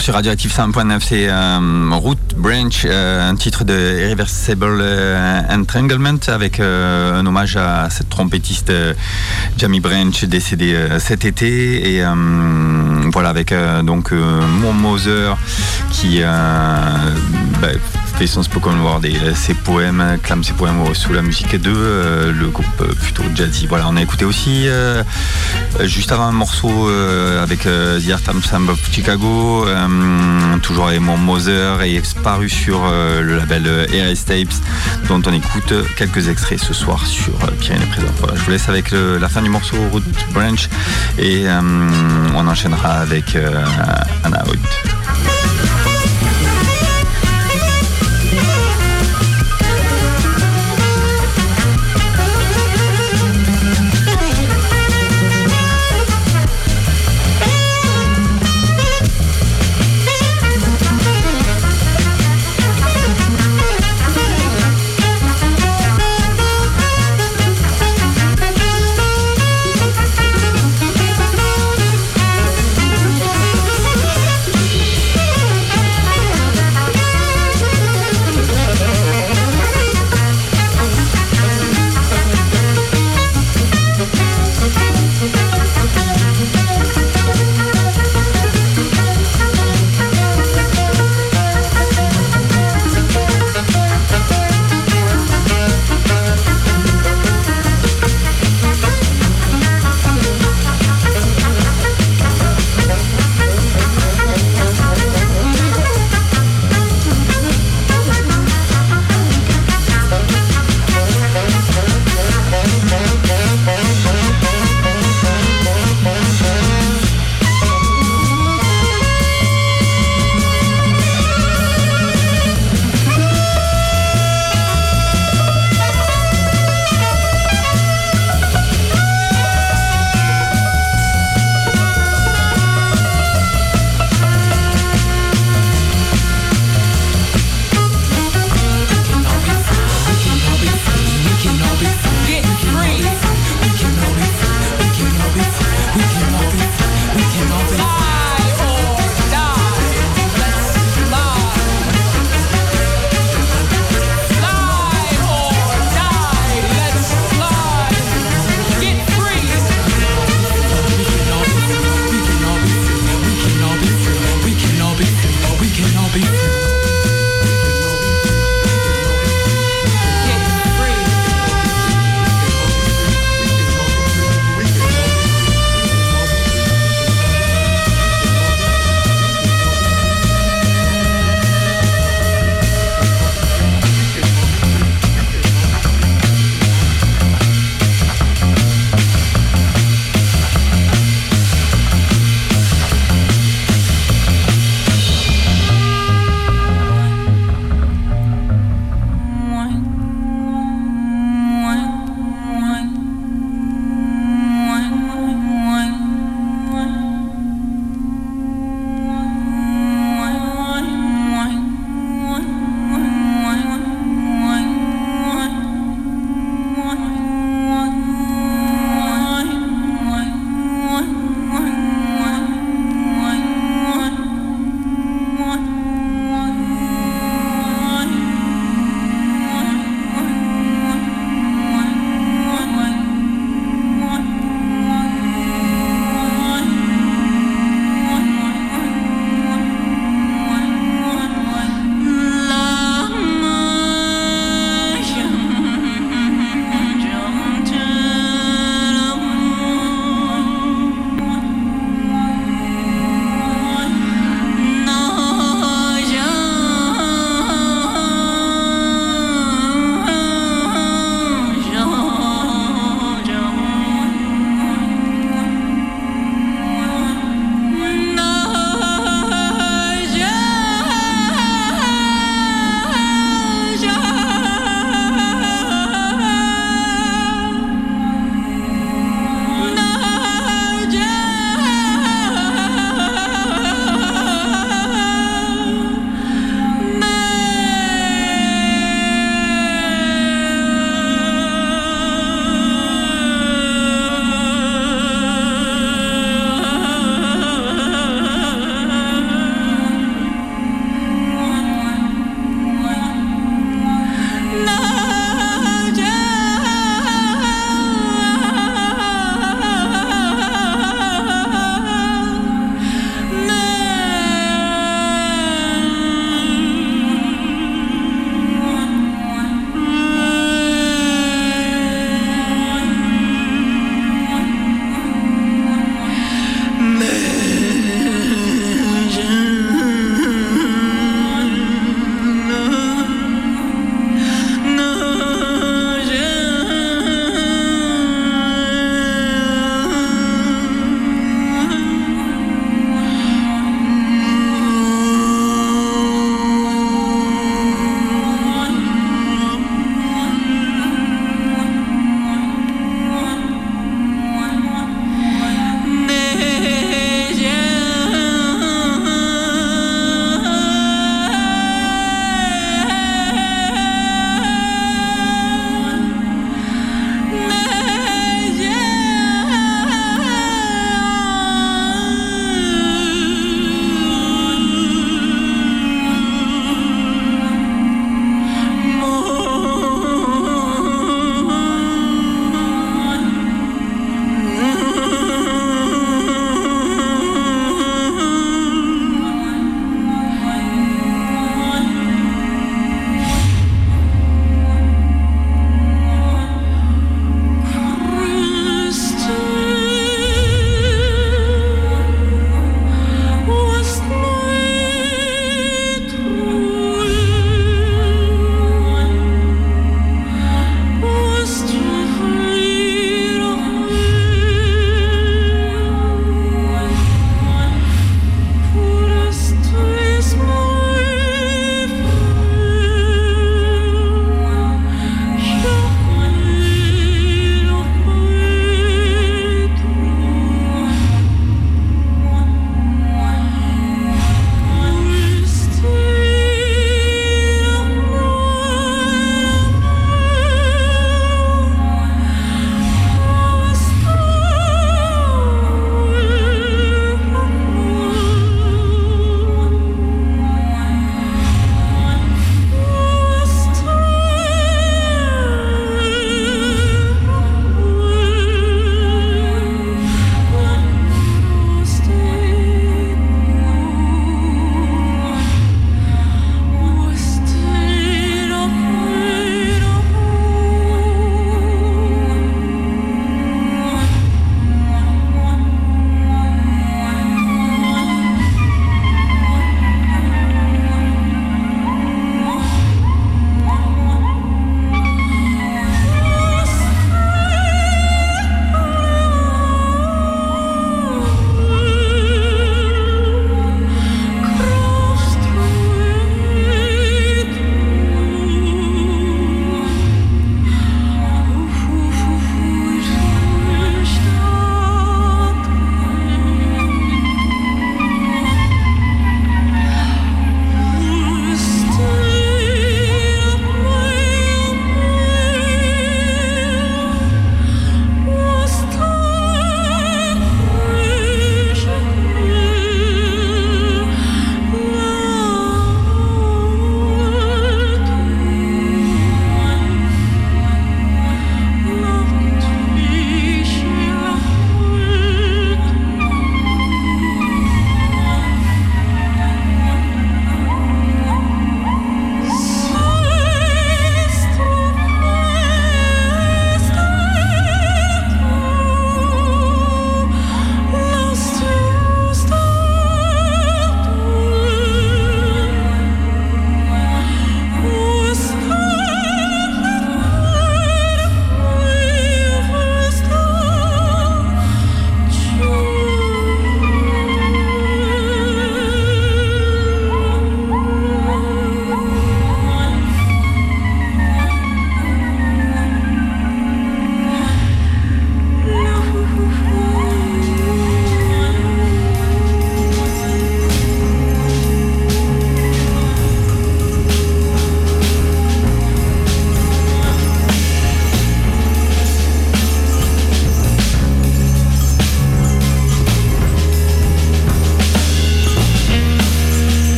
sur Radioactive 5.9, c'est euh, Root Branch, euh, un titre de Irreversible euh, Entanglement avec euh, un hommage à cette trompettiste Jamie Branch décédée cet été. Et voilà avec donc Moore Moser qui bah, son spoken word et ses poèmes, clame ses poèmes sous la musique de euh, le groupe euh, plutôt jazzy. Voilà, on a écouté aussi euh, juste avant un morceau avec euh, The Art of Chicago, toujours avec mon Moser et paru sur le label ARS Tapes, dont on écoute quelques extraits ce soir sur Pyrénées Présent. Voilà, je vous laisse avec la fin du morceau Root Branch et on enchaînera avec Anna Hoyt.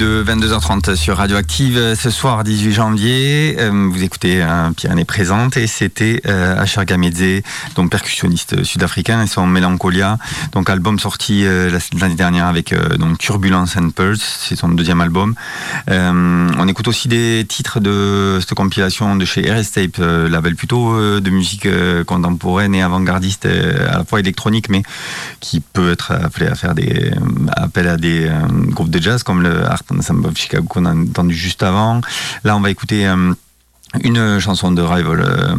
De 22h30 sur Radioactive. Ce soir, 18 janvier, euh, vous écoutez un Pyrénées présente et c'était euh, Asher Gamedze, donc percussionniste sud-africain et son Melancholia, donc album sorti euh, l'année dernière avec euh, donc Turbulence and Pulse, c'est son deuxième album. Euh, on écoute aussi des titres de cette compilation de chez RS Tape, euh, label plutôt euh, de musique euh, contemporaine et avant-gardiste, euh, à la fois électronique, mais qui peut être appelé à faire des euh, appel à des euh, groupes de jazz comme le Art Ensemble of Chicago qu'on a entendu juste avant. Là, on va écouter euh, une chanson de Rival euh,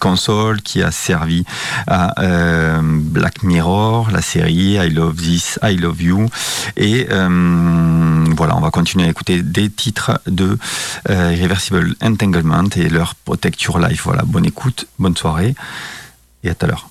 Console qui a servi à euh, Black Mirror, la série I Love This, I Love You. Et voilà, on va continuer à écouter des titres de Irreversible Entanglement et leur Protect Your Life. Voilà, bonne écoute, bonne soirée et à tout à l'heure.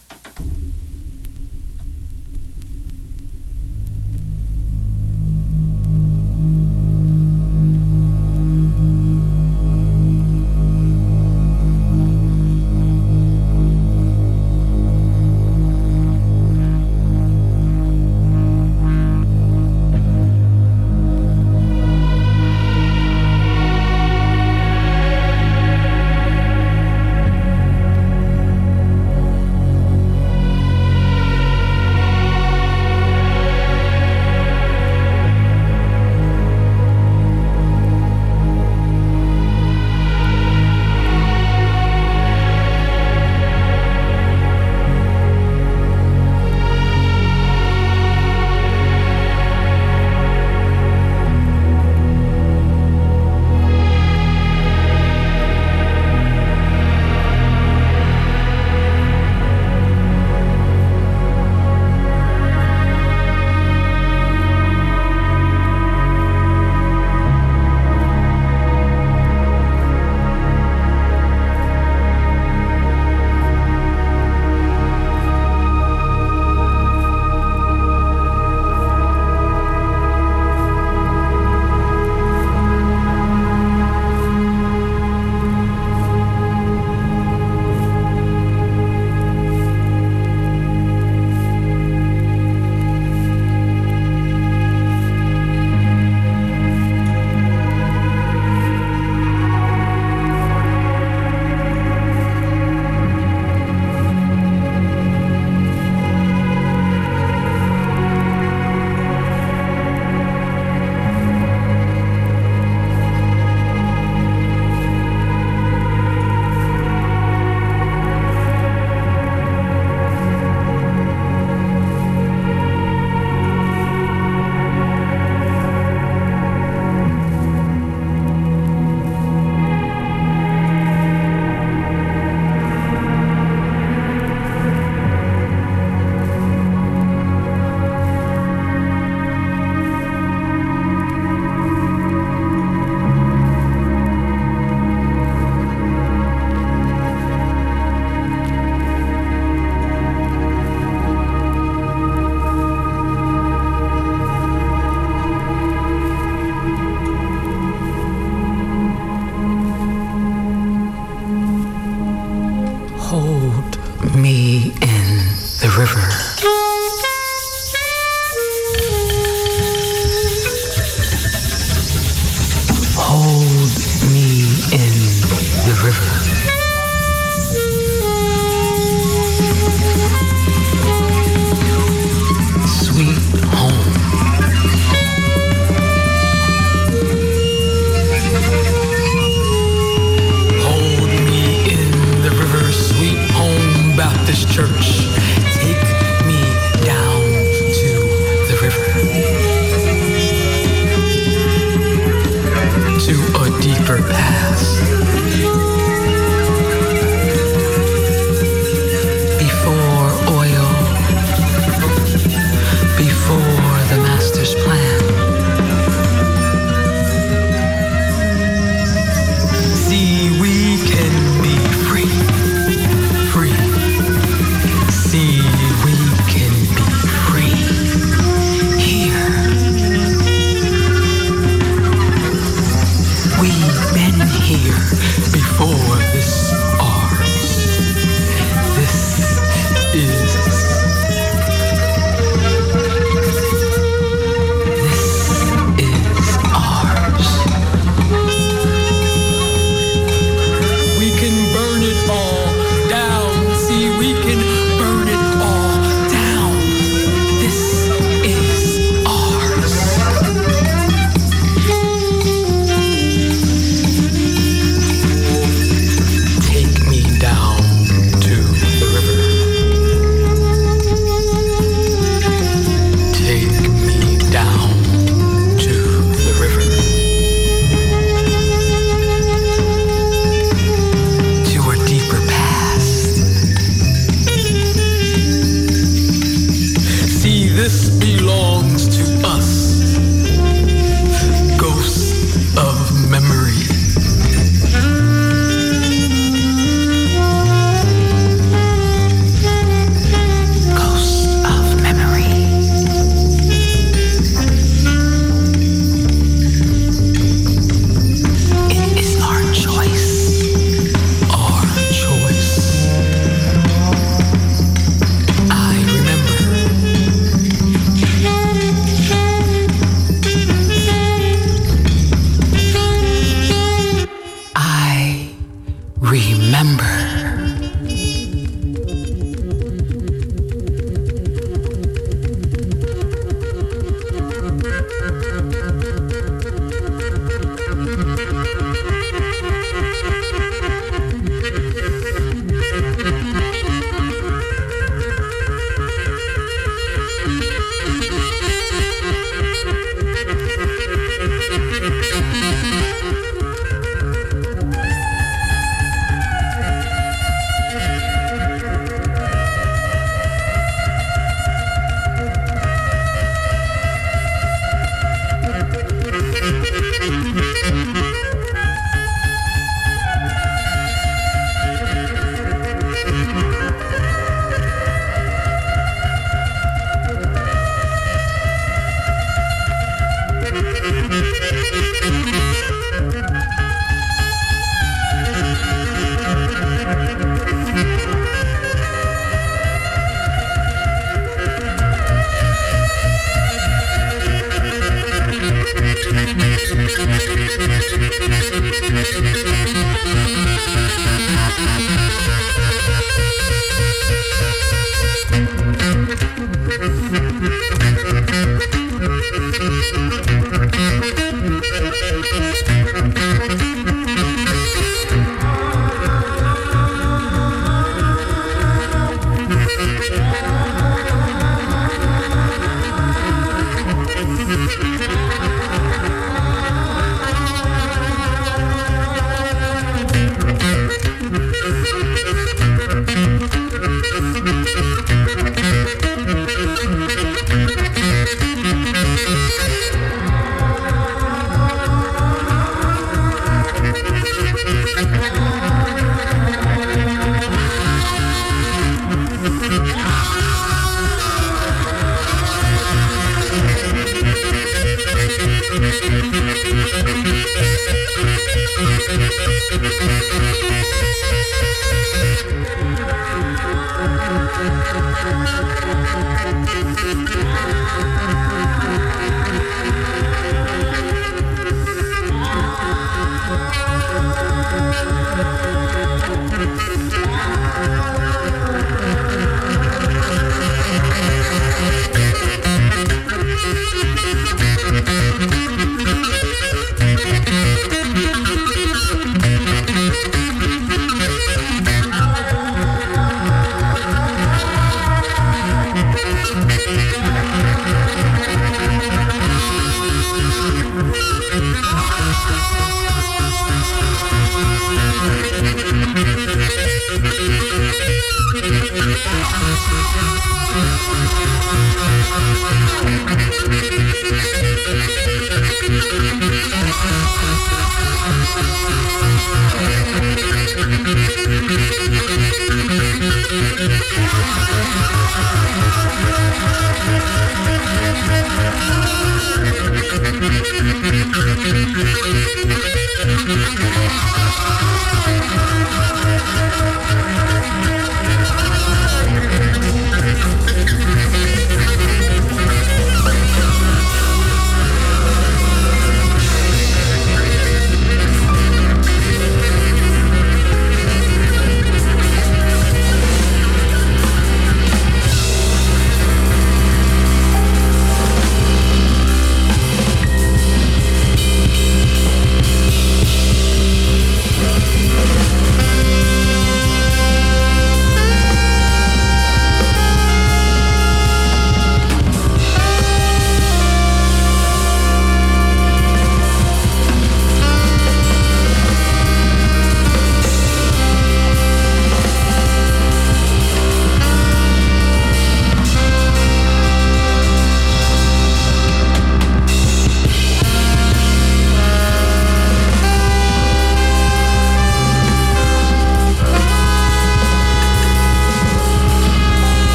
Church.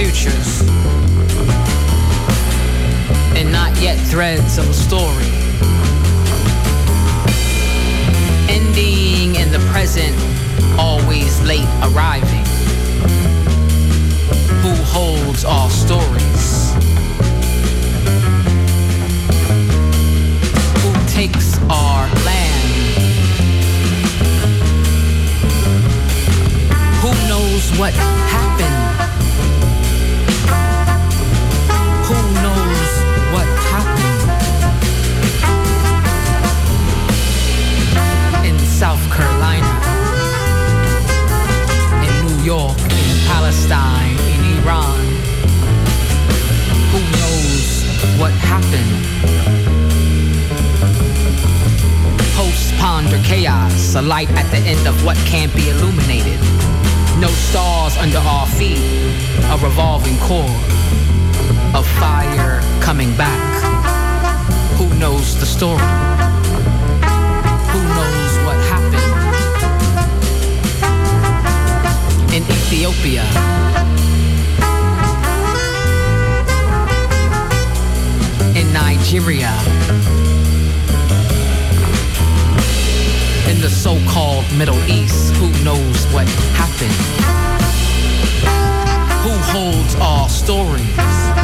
Futures and not yet threads of a story. Ending in the present, always late arriving. Who holds all stories? Who takes our land? Who knows what Palestine, in Iran. Who knows what happened? Post ponder chaos, a light at the end of what can't be illuminated. No stars under our feet, a revolving core of fire coming back. Who knows the story? Ethiopia. In Nigeria. In the so-called Middle East, who knows what happened? Who holds our stories?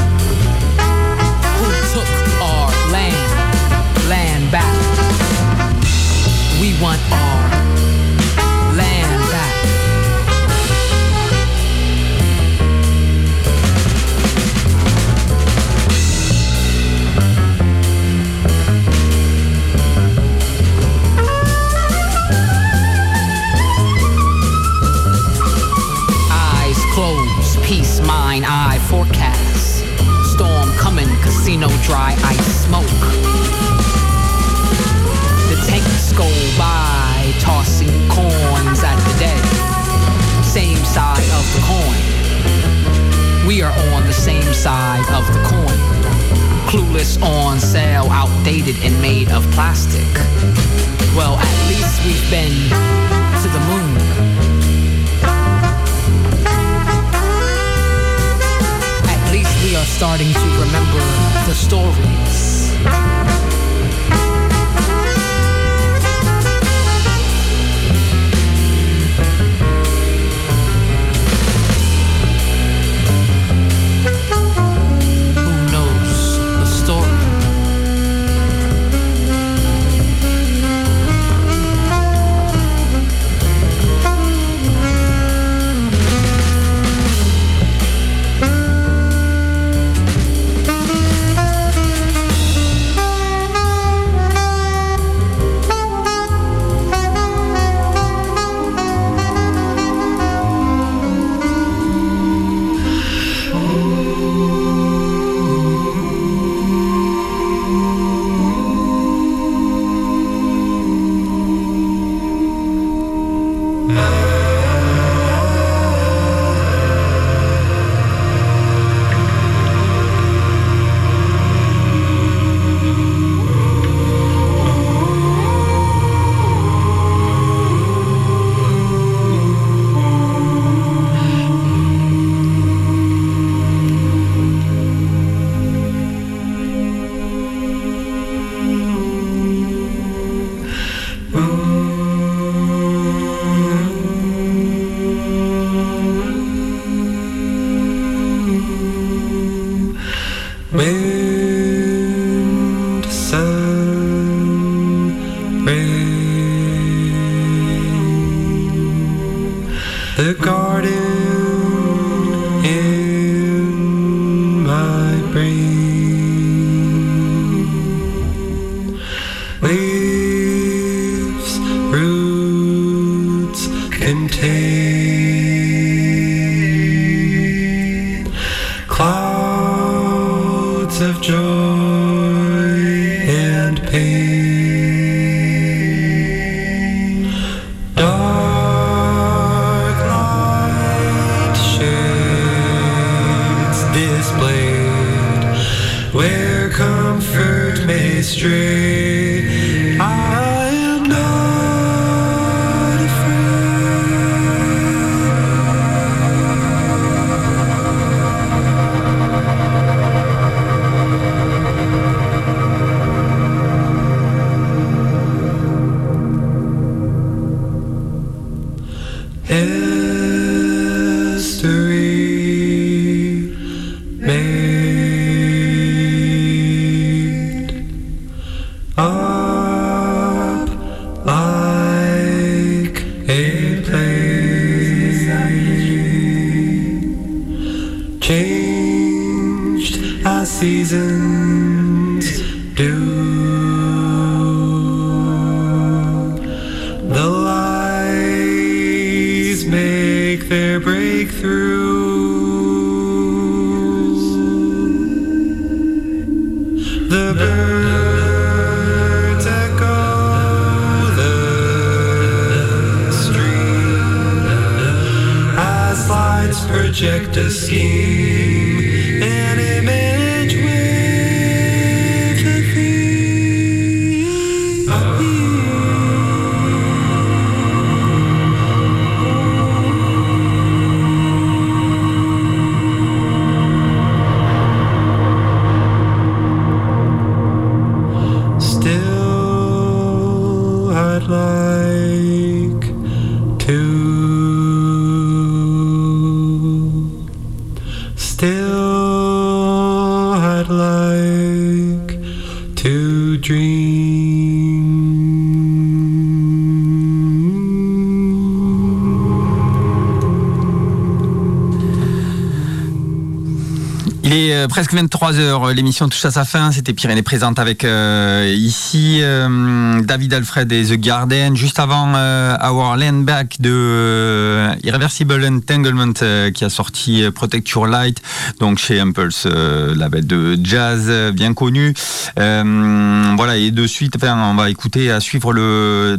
Il est euh, presque 23 heures. L'émission touche à sa fin. C'était Pyrénées présente avec euh, ici euh, David Alfred et The Garden. Juste avant euh, Our Land Back de euh, Irreversible Entanglement euh, qui a sorti euh, Protect Your Light, donc chez Impulse, euh, label de jazz euh, bien connu. Euh, voilà, et de suite, enfin, on va écouter à suivre le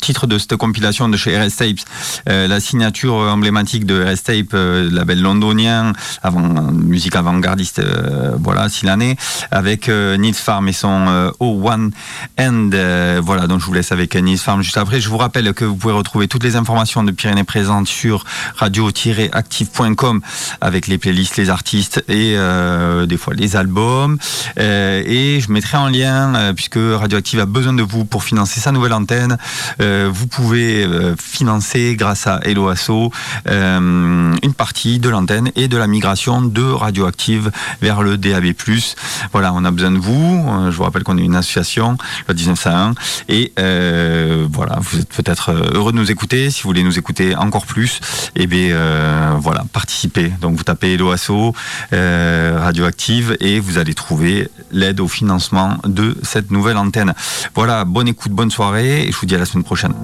titre de cette compilation de chez RS Tapes, euh, la signature emblématique de RS Tape, euh, label londonien, avant musique avant-gardiste, euh, voilà, si l'année, avec euh, Nils Farm et son euh, O1 End. Euh, voilà, donc je vous laisse avec Nils Farm juste après. Je vous rappelle que vous pouvez retrouver toutes les informations de Pyrénées présentes sur radio-active.com avec les playlists, les artistes et des fois les albums. Et je mettrai en lien, puisque Radioactive a besoin de vous pour financer sa nouvelle antenne, vous pouvez financer grâce à Hello Asso une partie de l'antenne et de la migration de Radioactive vers le DAB+. Voilà, on a besoin de vous. Euh, Je vous rappelle qu'on est une association, le 1901. Et euh, voilà, vous êtes peut-être heureux de nous écouter. Si vous voulez nous écouter encore plus, et bien euh, voilà, participez. Donc vous tapez euh, Radioactive et vous allez trouver l'aide au financement de cette nouvelle antenne. Voilà, bonne écoute, bonne soirée et je vous dis à la semaine prochaine.